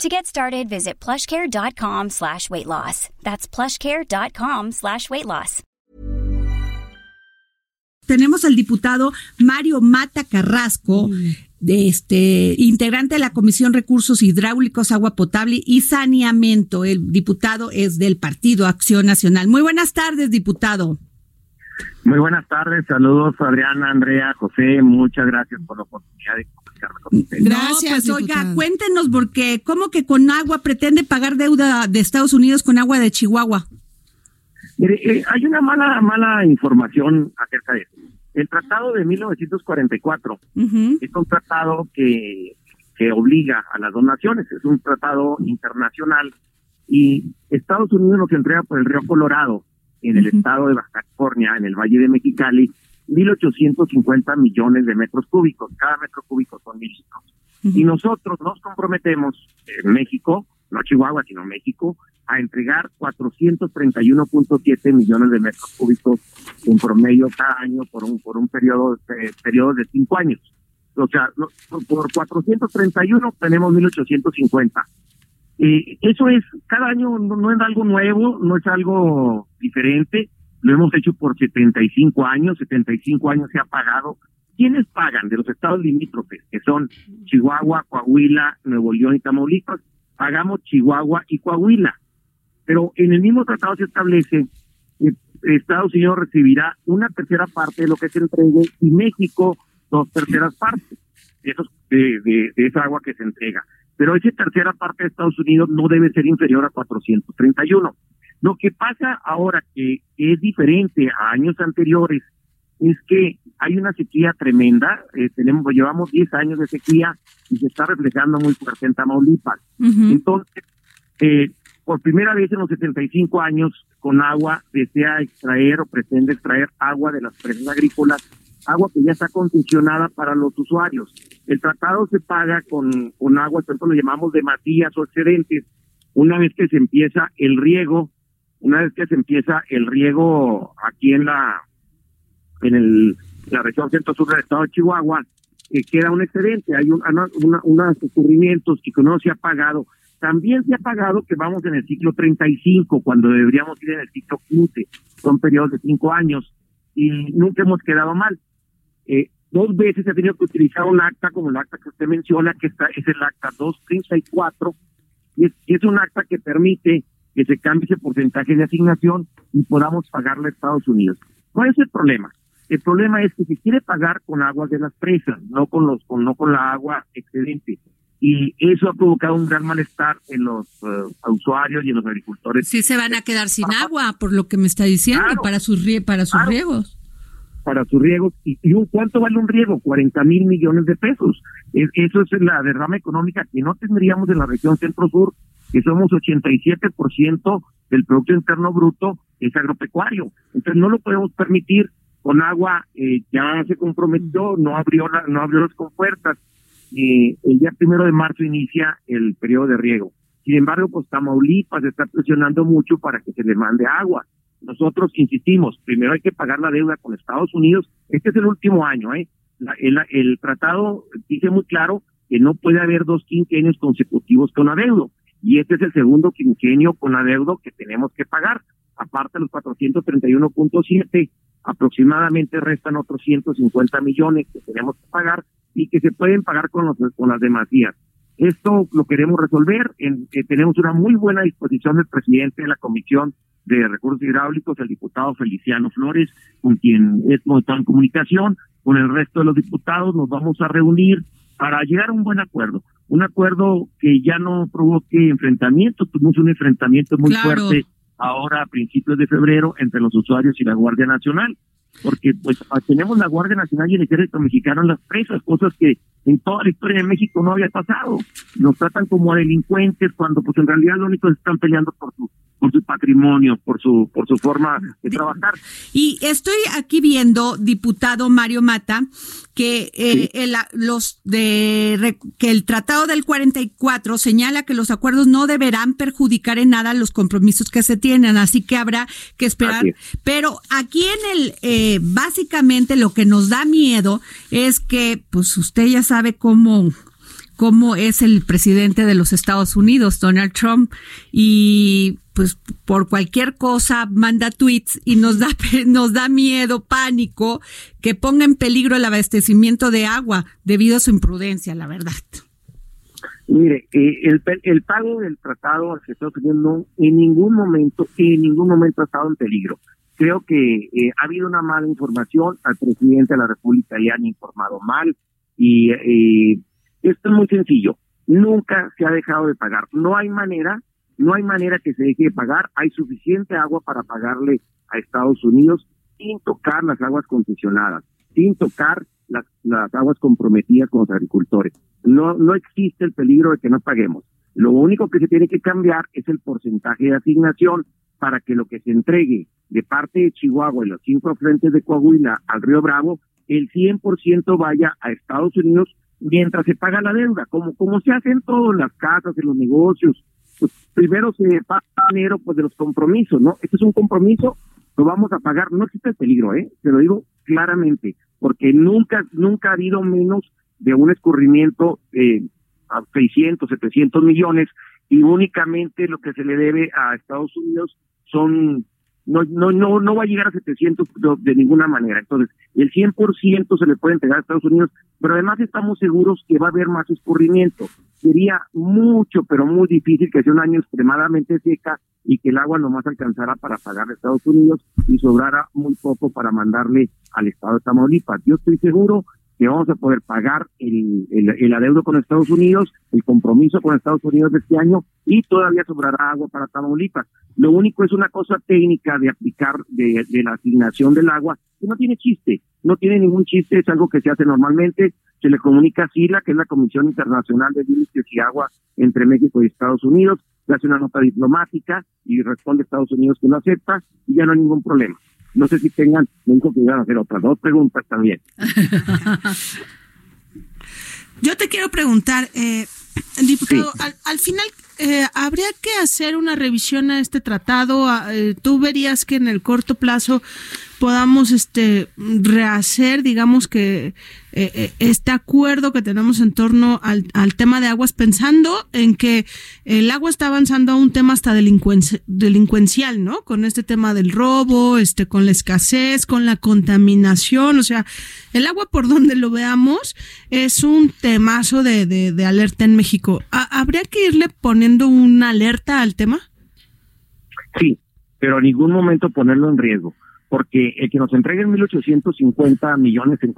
To get started, visit plushcare.com slash weight loss. That's plushcare.com slash weight loss. Tenemos al diputado Mario Mata Carrasco, de este, integrante de la Comisión Recursos Hidráulicos, Agua Potable y Saneamiento. El diputado es del Partido Acción Nacional. Muy buenas tardes, diputado. Muy buenas tardes, saludos Adriana, Andrea, José, muchas gracias por la oportunidad de con. Gracias, no, pues, oiga, cuéntenos porque cómo que con agua pretende pagar deuda de Estados Unidos con agua de Chihuahua. Mire, eh, hay una mala mala información acerca de eso. El tratado de 1944 es un tratado que, que obliga a las donaciones, es un tratado internacional y Estados Unidos nos entrega por el río Colorado en el estado de Baja California, en el Valle de Mexicali, 1.850 millones de metros cúbicos. Cada metro cúbico son mil litros. Y nosotros nos comprometemos, en México, no Chihuahua, sino México, a entregar 431.7 millones de metros cúbicos en promedio cada año por un por un periodo de, periodo de cinco años. O sea, por 431 tenemos 1.850. Eh, eso es, cada año no, es algo nuevo, no es algo diferente, lo hemos hecho por 75 años, 75 años se ha pagado. ¿Quiénes pagan de los estados limítrofes, que son Chihuahua, Coahuila, Nuevo León y Tamaulipas? Pagamos Chihuahua y Coahuila. Pero en el mismo tratado se establece que Estados Unidos recibirá una tercera parte de lo que se entregue y México dos terceras partes de, esos, de, de esa agua que se entrega pero esa tercera parte de Estados Unidos no debe ser inferior a 431. Lo que pasa ahora que, es diferente a años anteriores es que hay una sequía tremenda, eh, tenemos llevamos 10 años de sequía y se está reflejando muy fuerte en Tamaulipas. Entonces, eh, por primera vez en los 75 años, con agua desea extraer o pretende extraer agua de las presas agrícolas agua que ya está concesionada para los usuarios. El tratado se paga con, con agua, por lo llamamos de matías o excedentes. Una vez que se empieza el riego, una vez que se empieza el riego aquí en la en el, la región centro-sur del estado de Chihuahua, eh, queda un excedente, hay un, una, unos ocurrimientos que no se ha pagado. También se ha pagado que vamos en el ciclo 35, cuando deberíamos ir en el ciclo 15, son periodos de cinco años, y nunca hemos quedado mal. Eh, dos veces se ha tenido que utilizar un acta como el acta que usted menciona, que está, es el acta 234, y es, es un acta que permite que se cambie ese porcentaje de asignación y podamos pagarle a Estados Unidos. ¿Cuál es el problema? El problema es que se quiere pagar con aguas de las presas, no con los, con, no con la agua excedente. Y eso ha provocado un gran malestar en los eh, usuarios y en los agricultores. Sí, se van a quedar sin agua, por lo que me está diciendo, para sus, para sus riegos para sus riegos. ¿Y, y un, cuánto vale un riego? 40 mil millones de pesos. eso es la derrama económica que no tendríamos en la región centro-sur, que somos 87% del Producto Interno Bruto es agropecuario. Entonces no lo podemos permitir con agua, eh, ya se comprometió, no abrió, la, no abrió las compuertas. Eh, el día primero de marzo inicia el periodo de riego. Sin embargo, pues Tamaulipas está presionando mucho para que se le mande agua. Nosotros insistimos, primero hay que pagar la deuda con Estados Unidos. Este es el último año, ¿eh? el, el tratado dice muy claro que no puede haber dos quinquenios consecutivos con adeudo. Y este es el segundo quinquenio con adeudo que tenemos que pagar. Aparte de los 431.7, aproximadamente restan otros 150 millones que tenemos que pagar y que se pueden pagar con, los, con las. Esto lo queremos resolver. En, eh, tenemos una muy buena disposición del presidente de la Comisión de Recursos Hidráulicos, el diputado Feliciano Flores, con quien hemos estado en comunicación, con el resto de los diputados, nos vamos a reunir para llegar a un buen acuerdo, un acuerdo que ya no provoque enfrentamientos, tuvimos un enfrentamiento muy fuerte ahora a principios de febrero entre los usuarios y la Guardia Nacional, porque pues tenemos la Guardia Nacional y el Ejército Mexicano en las presas, cosas que en toda la historia de México no había pasado. Nos tratan como a delincuentes cuando pues en realidad lo único que están peleando por su por su patrimonio, por su por su forma de trabajar. Y estoy aquí viendo, diputado Mario Mata, que eh, el, los de que el Tratado del 44 señala que los acuerdos no deberán perjudicar en nada los compromisos que se tienen, así que habrá que esperar. Pero aquí en el eh, básicamente lo que nos da miedo es que, pues usted ya sabe cómo cómo es el presidente de los Estados Unidos, Donald Trump, y pues por cualquier cosa manda tweets y nos da nos da miedo, pánico que ponga en peligro el abastecimiento de agua debido a su imprudencia, la verdad. Mire, eh, el, el pago del tratado que Estados Unidos no en ningún momento, en ningún momento ha estado en peligro. Creo que eh, ha habido una mala información, al presidente de la República le han informado mal y eh, esto es muy sencillo. Nunca se ha dejado de pagar. No hay manera no hay manera que se deje de pagar, hay suficiente agua para pagarle a Estados Unidos sin tocar las aguas concesionadas, sin tocar las, las aguas comprometidas con los agricultores. No, no existe el peligro de que no paguemos. Lo único que se tiene que cambiar es el porcentaje de asignación para que lo que se entregue de parte de Chihuahua y los cinco frentes de Coahuila al Río Bravo, el 100% vaya a Estados Unidos mientras se paga la deuda, como, como se hace en todas las casas, en los negocios, pues primero se paga dinero pues de los compromisos, ¿no? Este es un compromiso, lo vamos a pagar, no existe el peligro, ¿eh? Te lo digo claramente, porque nunca, nunca ha habido menos de un escurrimiento eh, a 600, 700 millones y únicamente lo que se le debe a Estados Unidos son no no no no va a llegar a 700 de, ninguna manera. Entonces, el 100% se le puede entregar a Estados Unidos, pero además estamos seguros que va a haber más escurrimiento. Sería mucho, pero muy difícil que sea un año extremadamente seca y que el agua nomás alcanzara para pagar a Estados Unidos y sobrara muy poco para mandarle al estado de Tamaulipas. Yo estoy seguro que vamos a poder pagar el, el, adeudo con Estados Unidos, el compromiso con Estados Unidos de este año y todavía sobrará agua para Tamaulipas. Lo único es una cosa técnica de aplicar de, la asignación del agua que no tiene chiste, no tiene ningún chiste, es algo que se hace normalmente, se le comunica a SILA, que es la Comisión Internacional de Límites y Agua entre México y Estados Unidos, le hace una nota diplomática y responde Estados Unidos que lo acepta y ya no hay ningún problema. No sé si tengan, me dijo que iban a hacer otras dos preguntas también. Yo te quiero preguntar, eh, diputado, al, final eh, habría que hacer una revisión a este tratado. Eh, Tú verías que en el corto plazo podamos este rehacer, digamos que eh, eh, este acuerdo que tenemos en torno al, al, tema de aguas, pensando en que el agua está avanzando a un tema hasta delincuencial, ¿no? Con este tema del robo, este, con la escasez, con la contaminación, o sea, el agua por donde lo veamos es un temazo de, de, de alerta en México. ¿Habría que irle poniendo una alerta al tema? Sí, pero en ningún momento ponerlo en riesgo porque el que nos entreguen 1.850 millones en,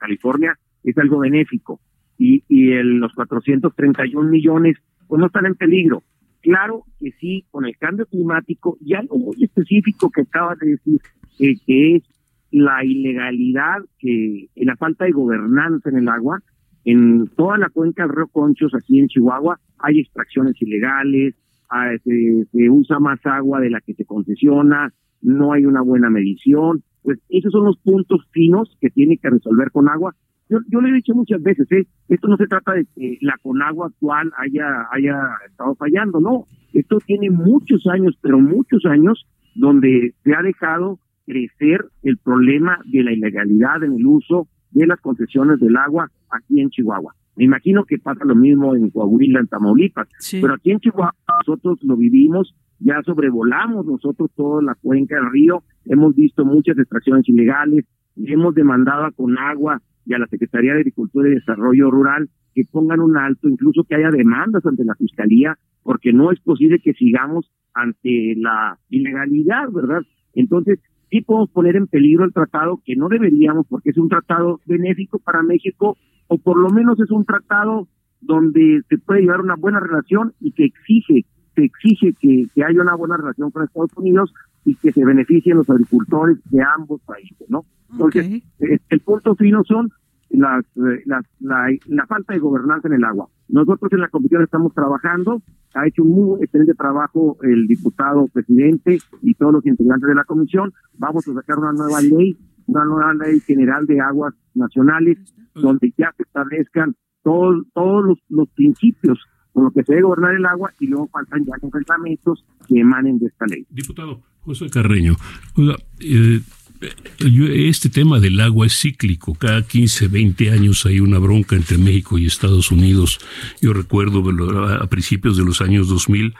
California es algo benéfico y, y el, los 431 millones pues no están en peligro. Claro que sí, con el cambio climático y algo muy específico que acabas de decir, eh, que es la ilegalidad, que la falta de gobernanza en el agua, en toda la cuenca del río Conchos, aquí en Chihuahua, hay extracciones ilegales, ah, se usa más agua de la que se concesiona, no hay una buena medición, pues esos son los puntos finos que tiene que resolver con agua. Yo, yo le he dicho muchas veces, ¿eh? esto no se trata de que la Conagua actual haya, haya estado fallando, no, esto tiene muchos años, pero muchos años donde se ha dejado crecer el problema de la ilegalidad en el uso de las concesiones del agua aquí en Chihuahua. Me imagino que pasa lo mismo en Coahuila, en Tamaulipas, pero aquí en Chihuahua nosotros lo vivimos ya sobrevolamos nosotros toda la cuenca del río, hemos visto muchas extracciones ilegales, hemos demandado a Conagua y a la Secretaría de Agricultura y Desarrollo Rural que pongan un alto, incluso que haya demandas ante la Fiscalía, porque no es posible que sigamos ante la ilegalidad, ¿verdad? Entonces, sí podemos poner en peligro el tratado, que no deberíamos, porque es un tratado benéfico para México, o por lo menos es un tratado donde se puede llevar una buena relación y que exige se exige que, que haya una buena relación con Estados Unidos y que se beneficien los agricultores de ambos países, ¿no? Entonces, eh, el punto fino son las, la, la, falta de gobernanza en el agua. Nosotros en la comisión estamos trabajando, ha hecho un muy excelente trabajo el diputado presidente y todos los integrantes de la comisión. Vamos a sacar una nueva ley, una nueva ley general de aguas nacionales, donde ya se establezcan todos, todos los, los principios con lo que se debe gobernar el agua y luego faltan ya reglamentos que emanen de esta ley. Diputado José Carreño, eh, este tema del agua es cíclico. Cada 15, 20 años hay una bronca entre México y Estados Unidos. Yo recuerdo a principios de los años 2000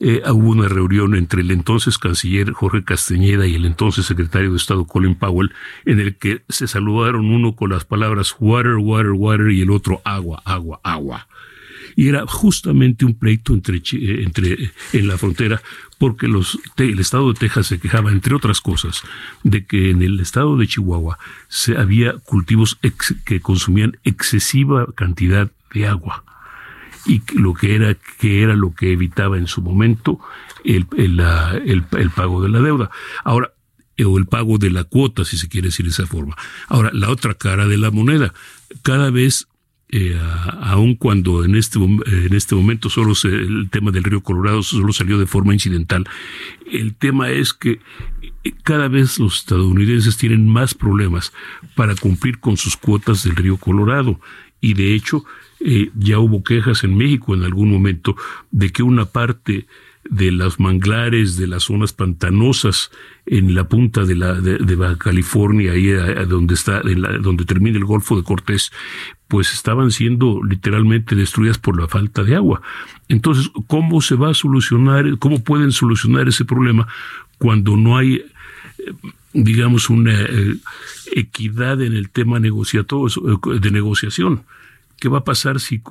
eh, hubo una reunión entre el entonces canciller Jorge Castañeda y el entonces secretario de Estado Colin Powell en el que se saludaron uno con las palabras water, water, water y el otro agua, agua, agua y era justamente un pleito entre, eh, entre en la frontera porque los, el estado de Texas se quejaba, entre otras cosas, de que en el estado de Chihuahua se había cultivos que consumían excesiva cantidad de agua y lo que era que era lo que evitaba en su momento el, el, el, pago de la deuda. Ahora, o el pago de la cuota, si se quiere decir de esa forma. Ahora, la otra cara de la moneda, cada vez eh, aun cuando en este, en este momento solo el tema del río Colorado solo salió de forma incidental, el tema es que eh, cada vez los estadounidenses tienen más problemas para cumplir con sus cuotas del río Colorado. Y de hecho eh, ya hubo quejas en México en algún momento de que una parte de los manglares, de las zonas pantanosas en la punta de la de, Baja California, ahí donde está, donde termina el Golfo de Cortés, pues estaban siendo literalmente destruidas por la falta de agua. Entonces, ¿cómo se va a solucionar, cómo pueden solucionar ese problema cuando no hay, eh, digamos, una eh, equidad en el tema eh, de negociación? ¿Qué va a pasar si,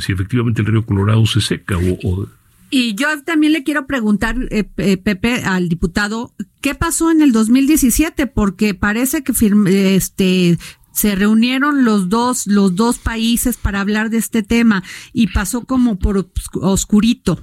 si efectivamente el río Colorado se seca o y yo también le quiero preguntar, eh, Pepe, al diputado, ¿qué pasó en el 2017? Porque parece que este se reunieron los dos los dos países para hablar de este tema y pasó como por oscurito.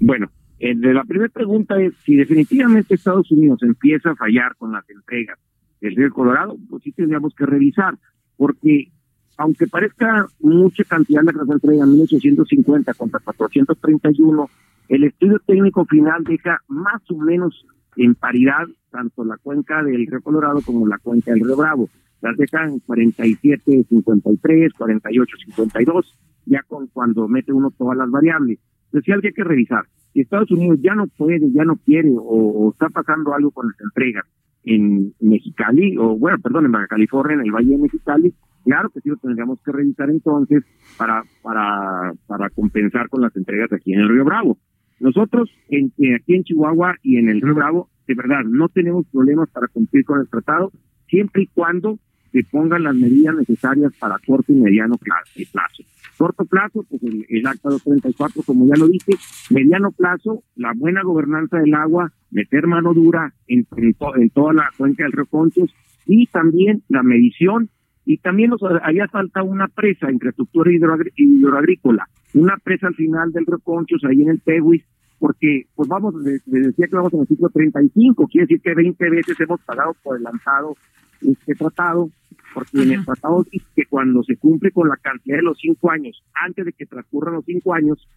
Bueno, eh, la primera pregunta es si definitivamente Estados Unidos empieza a fallar con las entregas del río Colorado, pues sí tendríamos que revisar, porque aunque parezca mucha cantidad la que se entrega, 1850 contra 431, el estudio técnico final deja más o menos en paridad tanto la cuenca del río Colorado como la cuenca del río Bravo. Las dejan 47, 53, 48, 52, ya con cuando mete uno todas las variables. Entonces, alguien hay que revisar. Si Estados Unidos ya no puede, ya no quiere, o, o está pasando algo con las entregas en Mexicali, o bueno, perdón, en Baja California, en el Valle de Mexicali, Claro que sí lo tendríamos que revisar entonces para, para, para compensar con las entregas aquí en el Río Bravo. Nosotros en, aquí en Chihuahua y en el Río Bravo, de verdad, no tenemos problemas para cumplir con el tratado, siempre y cuando se pongan las medidas necesarias para corto y mediano plazo. Corto plazo, pues el, el acta 234, como ya lo dije, mediano plazo, la buena gobernanza del agua, meter mano dura en, en, toda la cuenca del Río Conchos y también la medición y también nos había falta una presa, infraestructura hidroagrícola, una presa al final del Reconchos, ahí en el Tehuis, porque, pues vamos, les, decía que vamos en el ciclo 35, quiere decir que 20 veces hemos pagado por adelantado este tratado, porque en el tratado dice que cuando se cumple con la cantidad de los cinco años, antes de que transcurran los cinco años,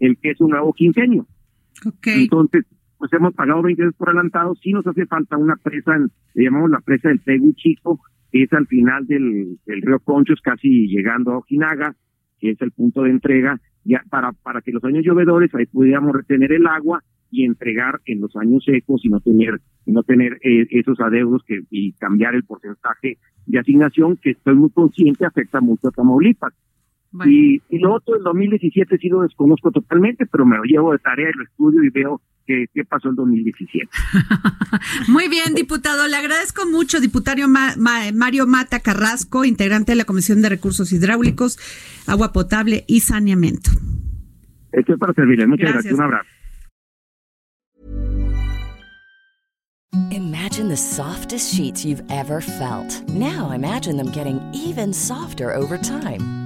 el es un nuevo quinquenio. Okay. Entonces, pues hemos pagado 20 veces por adelantado, sí nos hace falta una presa, le llamamos la presa del Tehuis Chico, es al final del, río Conchos, casi llegando a Ojinaga, que es el punto de entrega, ya para, para que los años llovedores ahí pudiéramos retener el agua y entregar en los años secos y no tener y no tener eh, esos adeudos que y cambiar el porcentaje de asignación que estoy muy consciente afecta mucho a Tamaulipas. Y, y, lo otro, el 2017 sí lo desconozco totalmente, pero me lo llevo de tarea y lo estudio y veo qué, qué pasó en 2017. Muy bien, diputado. Le agradezco mucho, diputado Mario Mata Carrasco, integrante de la Comisión de Recursos Hidráulicos, Agua Potable y Saneamiento. Esto es para servirle. Muchas gracias. Un abrazo. Imagine the softest sheets you've ever felt. Now imagine them getting even softer over time.